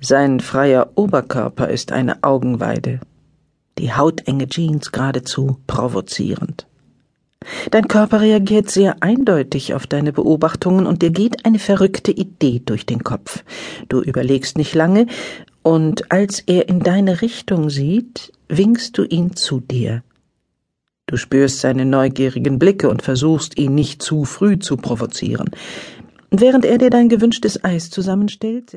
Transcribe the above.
Sein freier Oberkörper ist eine Augenweide, die hautenge Jeans geradezu provozierend. Dein Körper reagiert sehr eindeutig auf deine Beobachtungen und dir geht eine verrückte Idee durch den Kopf. Du überlegst nicht lange, und als er in deine Richtung sieht, winkst du ihn zu dir. Du spürst seine neugierigen Blicke und versuchst, ihn nicht zu früh zu provozieren. Während er dir dein gewünschtes Eis zusammenstellt,